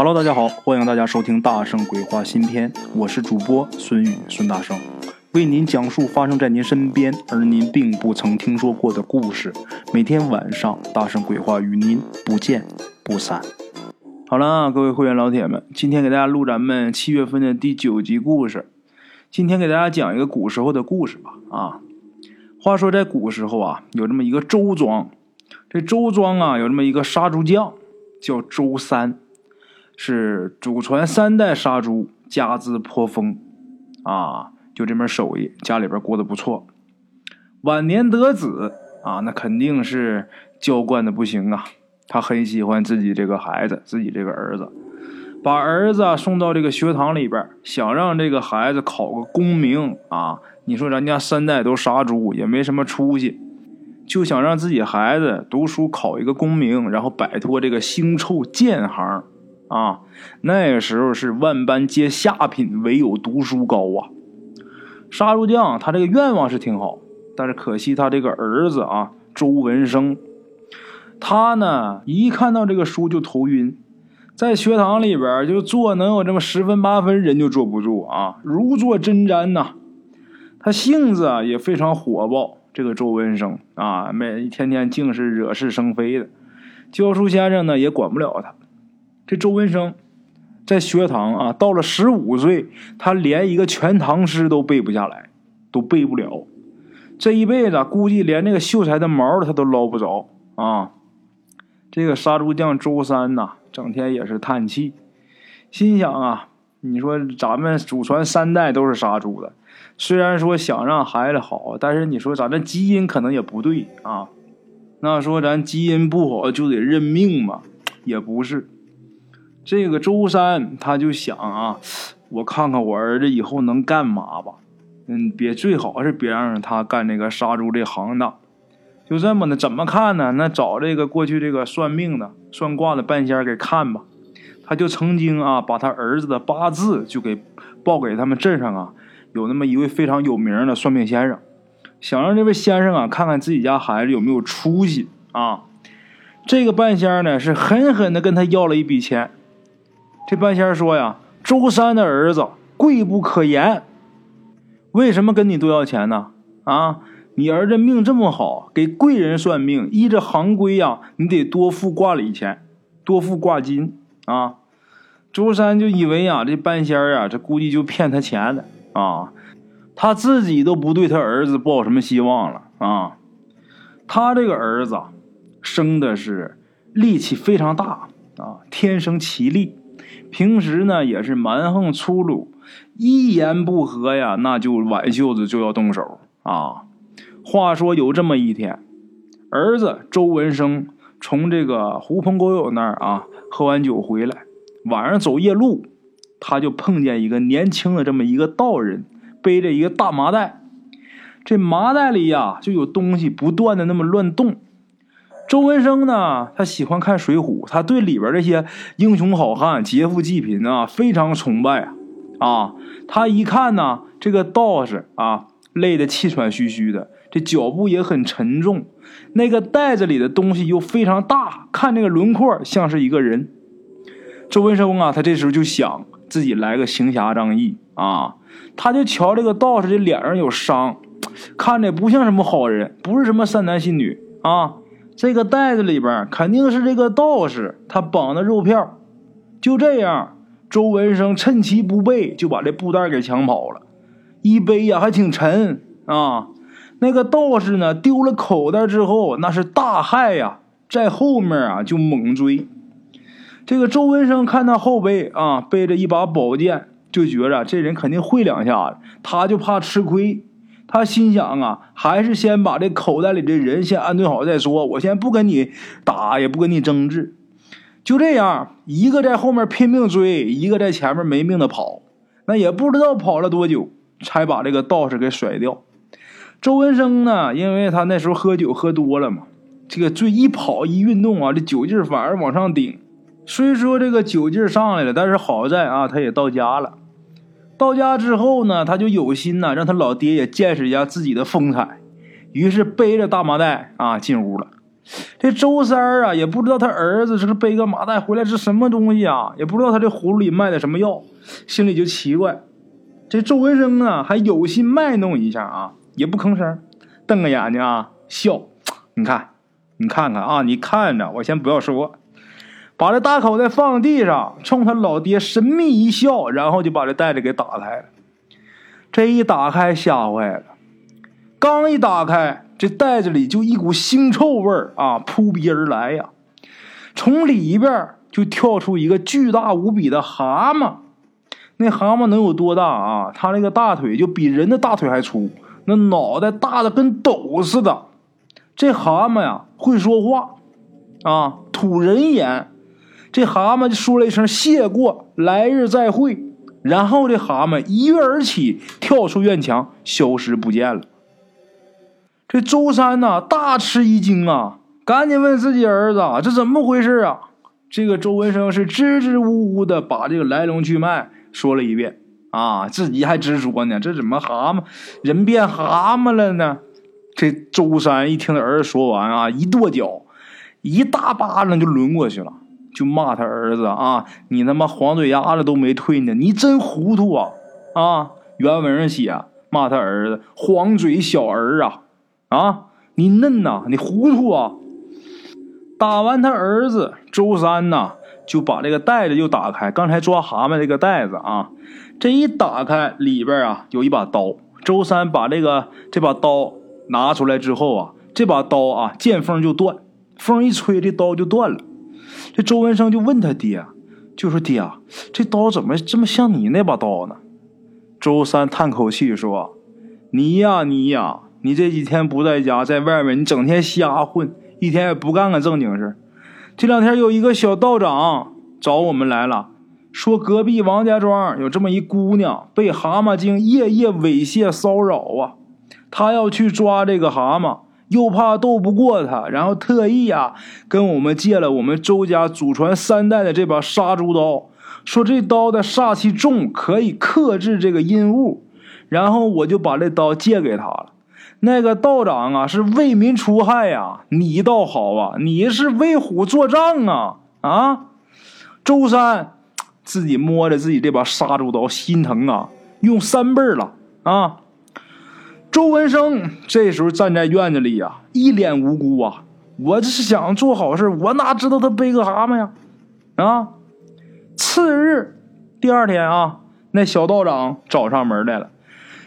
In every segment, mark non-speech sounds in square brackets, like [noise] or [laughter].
Hello，大家好，欢迎大家收听《大圣鬼话》新篇，我是主播孙宇孙大圣，为您讲述发生在您身边而您并不曾听说过的故事。每天晚上，《大圣鬼话》与您不见不散。好了，各位会员老铁们，今天给大家录咱们七月份的第九集故事。今天给大家讲一个古时候的故事吧。啊，话说在古时候啊，有这么一个周庄，这周庄啊有这么一个杀猪匠，叫周三。是祖传三代杀猪，家资颇丰，啊，就这门手艺，家里边过得不错。晚年得子啊，那肯定是娇惯的不行啊。他很喜欢自己这个孩子，自己这个儿子，把儿子送到这个学堂里边，想让这个孩子考个功名啊。你说咱家三代都杀猪，也没什么出息，就想让自己孩子读书考一个功名，然后摆脱这个腥臭贱行。啊，那个时候是万般皆下品，唯有读书高啊！杀猪匠他这个愿望是挺好，但是可惜他这个儿子啊，周文生，他呢一看到这个书就头晕，在学堂里边就坐能有这么十分八分人就坐不住啊，如坐针毡呐。他性子啊也非常火爆，这个周文生啊，每天天净是惹是生非的，教书先生呢也管不了他。这周文生在学堂啊，到了十五岁，他连一个全唐诗都背不下来，都背不了。这一辈子估计连那个秀才的毛他都捞不着啊！这个杀猪匠周三呐，整天也是叹气，心想啊，你说咱们祖传三代都是杀猪的，虽然说想让孩子好，但是你说咱这基因可能也不对啊。那说咱基因不好就得认命嘛，也不是。这个周三他就想啊，我看看我儿子以后能干嘛吧。嗯，别最好是别让他干那个杀猪这行当。就这么的，怎么看呢？那找这个过去这个算命的、算卦的半仙给看吧。他就曾经啊，把他儿子的八字就给报给他们镇上啊，有那么一位非常有名的算命先生，想让这位先生啊看看自己家孩子有没有出息啊。这个半仙呢是狠狠的跟他要了一笔钱。这半仙说呀：“周三的儿子贵不可言，为什么跟你多要钱呢？啊，你儿子命这么好，给贵人算命，依着行规呀，你得多付挂礼钱，多付挂金啊。”周三就以为呀，这半仙啊，这估计就骗他钱了啊，他自己都不对他儿子抱什么希望了啊。他这个儿子生的是力气非常大啊，天生奇力。平时呢也是蛮横粗鲁，一言不合呀，那就挽袖子就要动手啊。话说有这么一天，儿子周文生从这个狐朋狗友那儿啊喝完酒回来，晚上走夜路，他就碰见一个年轻的这么一个道人，背着一个大麻袋，这麻袋里呀就有东西不断的那么乱动。周文生呢，他喜欢看《水浒》，他对里边这些英雄好汉、劫富济贫啊非常崇拜啊！啊，他一看呢，这个道士啊，累得气喘吁吁的，这脚步也很沉重，那个袋子里的东西又非常大，看这个轮廓像是一个人。周文生啊，他这时候就想自己来个行侠仗义啊，他就瞧这个道士这脸上有伤，看着不像什么好人，不是什么善男信女啊。这个袋子里边肯定是这个道士他绑的肉票，就这样，周文生趁其不备就把这布袋给抢跑了，一背呀还挺沉啊。那个道士呢丢了口袋之后，那是大骇呀，在后面啊就猛追。这个周文生看他后背啊背着一把宝剑，就觉着这人肯定会两下子，他就怕吃亏。他心想啊，还是先把这口袋里的人先安顿好再说。我先不跟你打，也不跟你争执，就这样，一个在后面拼命追，一个在前面没命的跑。那也不知道跑了多久，才把这个道士给甩掉。周文生呢，因为他那时候喝酒喝多了嘛，这个这一跑一运动啊，这酒劲反而往上顶。虽说这个酒劲上来了，但是好在啊，他也到家了。到家之后呢，他就有心呐，让他老爹也见识一下自己的风采。于是背着大麻袋啊进屋了。这周三啊，也不知道他儿子这是背个麻袋回来是什么东西啊，也不知道他这葫芦里卖的什么药，心里就奇怪。这周文生啊，还有心卖弄一下啊，也不吭声，瞪个眼睛啊，笑。你看，你看看啊，你看着，我先不要说，把这大口袋放地上，冲他老爹神秘一笑，然后就把这袋子给打开了。这一打开，吓坏了。刚一打开，这袋子里就一股腥臭味儿啊，扑鼻而来呀！从里边就跳出一个巨大无比的蛤蟆。那蛤蟆能有多大啊？它那个大腿就比人的大腿还粗，那脑袋大的跟斗似的。这蛤蟆呀，会说话啊，吐人言。这蛤蟆就说了一声“谢过，来日再会”，然后这蛤蟆一跃而起，跳出院墙，消失不见了。这周三呐，大吃一惊啊，赶紧问自己儿子：“这怎么回事啊？”这个周文生是支支吾吾的把这个来龙去脉说了一遍啊，自己还直说呢：“这怎么蛤蟆人变蛤蟆了呢？”这周三一听儿子说完啊，一跺脚，一大巴掌就抡过去了，就骂他儿子啊：“你他妈黄嘴丫子都没退呢，你真糊涂啊！”啊，原文上写骂他儿子：“黄嘴小儿啊！”啊，你嫩呐，你糊涂啊！打完他儿子周三呐，就把这个袋子又打开，刚才抓蛤蟆这个袋子啊，这一打开里边啊有一把刀。周三把这个这把刀拿出来之后啊，这把刀啊见风就断，风一吹这刀就断了。这周文生就问他爹，就说爹，这刀怎么这么像你那把刀呢？周三叹口气说：“你呀，你呀。”你这几天不在家，在外面，你整天瞎混，一天也不干个正经事。这两天有一个小道长找我们来了，说隔壁王家庄有这么一姑娘被蛤蟆精夜夜猥亵骚扰啊，他要去抓这个蛤蟆，又怕斗不过他，然后特意啊跟我们借了我们周家祖传三代的这把杀猪刀，说这刀的煞气重，可以克制这个阴物，然后我就把这刀借给他了。那个道长啊，是为民除害呀！你倒好啊，你是为虎作伥啊！啊，周三自己摸着自己这把杀猪刀，心疼啊，用三倍了啊！周文生这时候站在院子里呀，一脸无辜啊！我这是想做好事，我哪知道他背个蛤蟆呀？啊！次日，第二天啊，那小道长找上门来了。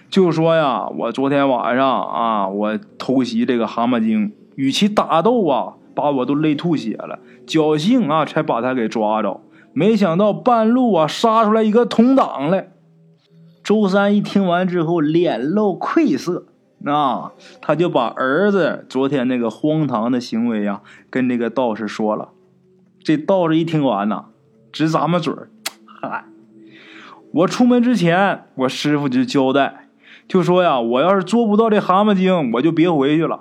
就说呀，我昨天晚上啊，我偷袭这个蛤蟆精，与其打斗啊，把我都累吐血了，侥幸啊，才把他给抓着。没想到半路啊，杀出来一个同党来。周三一听完之后，脸露愧色，啊，他就把儿子昨天那个荒唐的行为啊，跟这个道士说了。这道士一听完呐，直咂摸嘴儿，[tsk] 嗨，我出门之前，我师傅就交代。就说呀，我要是捉不到这蛤蟆精，我就别回去了。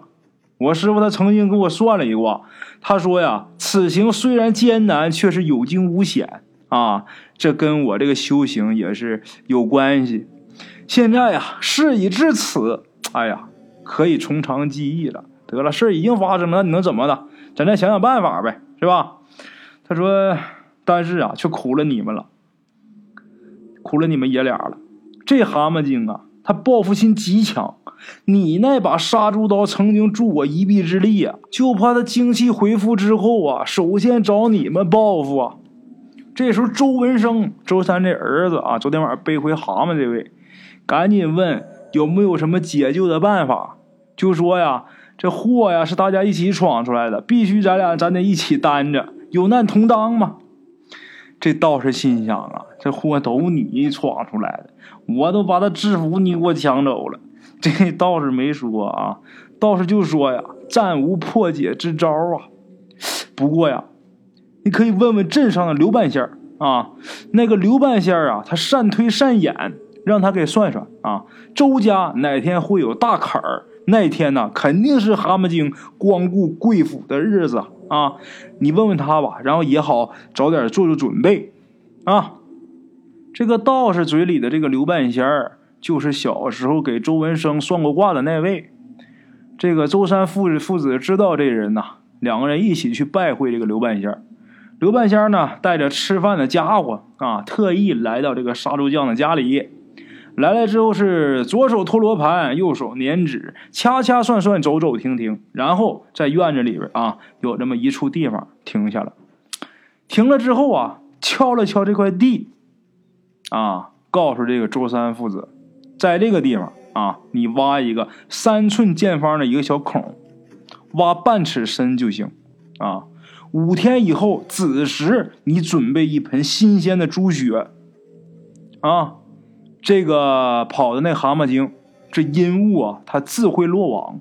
我师傅他曾经给我算了一卦，他说呀，此行虽然艰难，却是有惊无险啊。这跟我这个修行也是有关系。现在呀，事已至此，哎呀，可以从长计议了。得了，事已经发生了，你能怎么的？咱再想想办法呗，是吧？他说，但是啊，却苦了你们了，苦了你们爷俩了。这蛤蟆精啊！他报复心极强，你那把杀猪刀曾经助我一臂之力啊，就怕他精气恢复之后啊，首先找你们报复啊。这时候，周文生，周三这儿子啊，昨天晚上背回蛤蟆这位，赶紧问有没有什么解救的办法，就说呀，这祸呀是大家一起闯出来的，必须咱俩咱得一起担着，有难同当嘛。这道士心想啊，这祸都你闯出来的，我都把他制服，你给我抢走了。这道士没说啊，道士就说呀，暂无破解之招啊。不过呀，你可以问问镇上的刘半仙儿啊，那个刘半仙儿啊，他善推善演，让他给算算啊，周家哪天会有大坎儿，那天呢，肯定是蛤蟆精光顾贵府的日子。啊，你问问他吧，然后也好早点做做准备，啊，这个道士嘴里的这个刘半仙儿，就是小时候给周文生算过卦的那位。这个周三父父子知道这人呐，两个人一起去拜会这个刘半仙儿刘半仙呢，带着吃饭的家伙啊，特意来到这个杀猪匠的家里。来了之后是左手托罗盘，右手捻指，掐掐算算，走走停停，然后在院子里边啊，有这么一处地方停下了。停了之后啊，敲了敲这块地，啊，告诉这个周三父子，在这个地方啊，你挖一个三寸见方的一个小孔，挖半尺深就行。啊，五天以后子时，你准备一盆新鲜的猪血。啊。这个跑的那蛤蟆精，这阴物啊，它自会落网。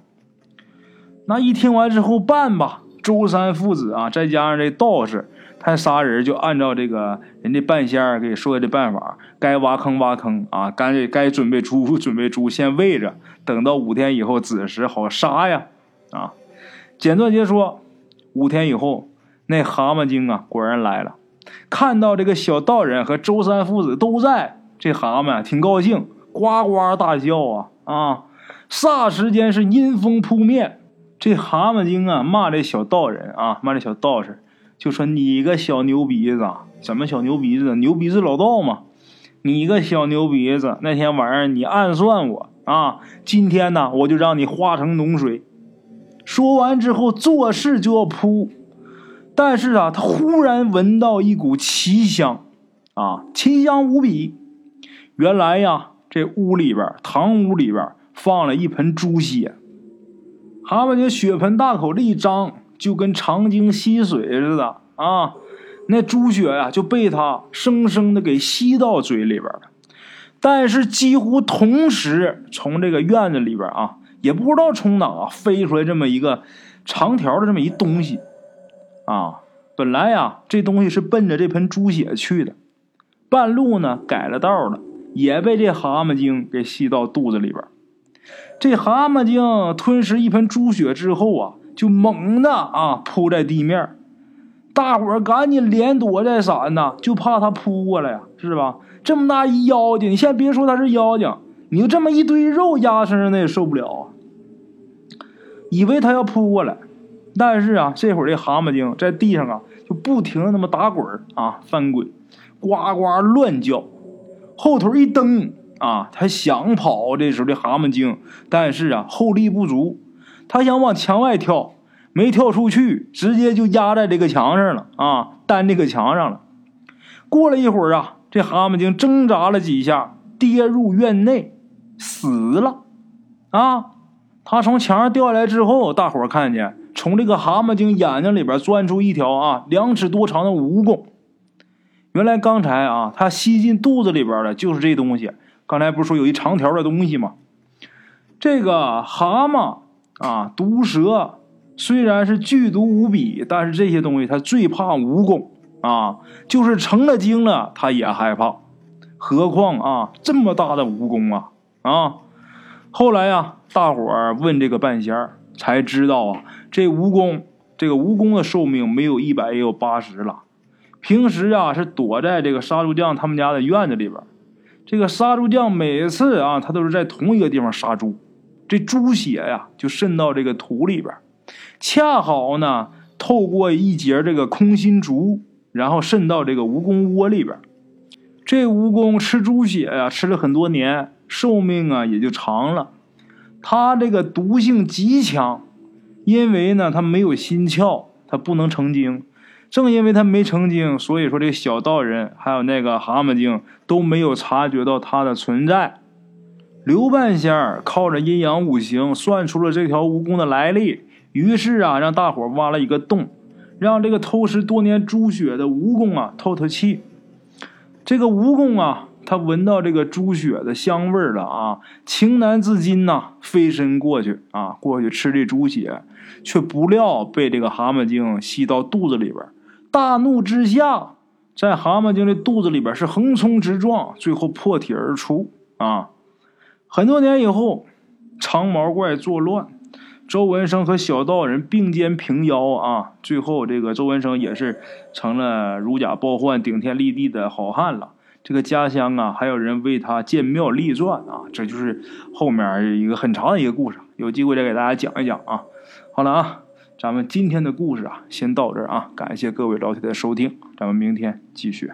那一听完之后办吧，周三父子啊，再加上这道士，他仨人就按照这个人家半仙给说的办法，该挖坑挖坑啊，该该准备猪 [laughs] 准备猪，先喂着，等到五天以后子时好杀呀啊。简短截说，五天以后，那蛤蟆精啊，果然来了，看到这个小道人和周三父子都在。这蛤蟆挺高兴，呱呱大叫啊啊！霎时间是阴风扑面。这蛤蟆精啊，骂这小道人啊，骂这小道士，就说你个小牛鼻子，怎么小牛鼻子？牛鼻子老道嘛！你个小牛鼻子，那天晚上你暗算我啊！今天呢，我就让你化成脓水。说完之后，做事就要扑，但是啊，他忽然闻到一股奇香啊，奇香无比。原来呀，这屋里边堂屋里边放了一盆猪血，蛤蟆精血盆大口这一张，就跟长鲸吸水似的啊！那猪血呀就被他生生的给吸到嘴里边了。但是几乎同时，从这个院子里边啊，也不知道从哪飞出来这么一个长条的这么一东西啊！本来呀，这东西是奔着这盆猪血去的，半路呢改了道了。也被这蛤蟆精给吸到肚子里边。这蛤蟆精吞食一盆猪血之后啊，就猛的啊扑在地面。大伙儿赶紧连躲带闪呐，就怕他扑过来呀，是吧？这么大一妖精，你先别说他是妖精，你就这么一堆肉压身上，那也受不了啊。以为他要扑过来，但是啊，这会儿这蛤蟆精在地上啊，就不停的那么打滚啊，翻滚，呱呱乱叫。后腿一蹬啊，他想跑，这时候的蛤蟆精，但是啊，后力不足，他想往墙外跳，没跳出去，直接就压在这个墙上了啊，担这个墙上了。过了一会儿啊，这蛤蟆精挣扎了几下，跌入院内，死了。啊，他从墙上掉下来之后，大伙看见从这个蛤蟆精眼睛里边钻出一条啊，两尺多长的蜈蚣。原来刚才啊，它吸进肚子里边的就是这东西。刚才不是说有一长条的东西吗？这个蛤蟆啊，毒蛇虽然是剧毒无比，但是这些东西它最怕蜈蚣啊，就是成了精了，它也害怕。何况啊，这么大的蜈蚣啊啊！后来呀，大伙儿问这个半仙儿，才知道啊，这蜈蚣，这个蜈蚣的寿命没有一百也有八十了。平时啊，是躲在这个杀猪匠他们家的院子里边。这个杀猪匠每次啊，他都是在同一个地方杀猪，这猪血呀就渗到这个土里边，恰好呢透过一节这个空心竹，然后渗到这个蜈蚣窝里边。这蜈蚣吃猪血呀，吃了很多年，寿命啊也就长了。它这个毒性极强，因为呢它没有心窍，它不能成精。正因为他没成精，所以说这小道人还有那个蛤蟆精都没有察觉到他的存在。刘半仙儿靠着阴阳五行算出了这条蜈蚣的来历，于是啊，让大伙挖了一个洞，让这个偷食多年猪血的蜈蚣啊透透气。这个蜈蚣啊，他闻到这个猪血的香味了啊，情难自禁呐，飞身过去啊，过去吃这猪血，却不料被这个蛤蟆精吸到肚子里边。大怒之下，在蛤蟆精的肚子里边是横冲直撞，最后破体而出。啊，很多年以后，长毛怪作乱，周文生和小道人并肩平腰啊，最后这个周文生也是成了如假包换、顶天立地的好汉了。这个家乡啊，还有人为他建庙立传啊，这就是后面一个很长的一个故事，有机会再给大家讲一讲啊。好了啊。咱们今天的故事啊，先到这儿啊，感谢各位老铁的收听，咱们明天继续。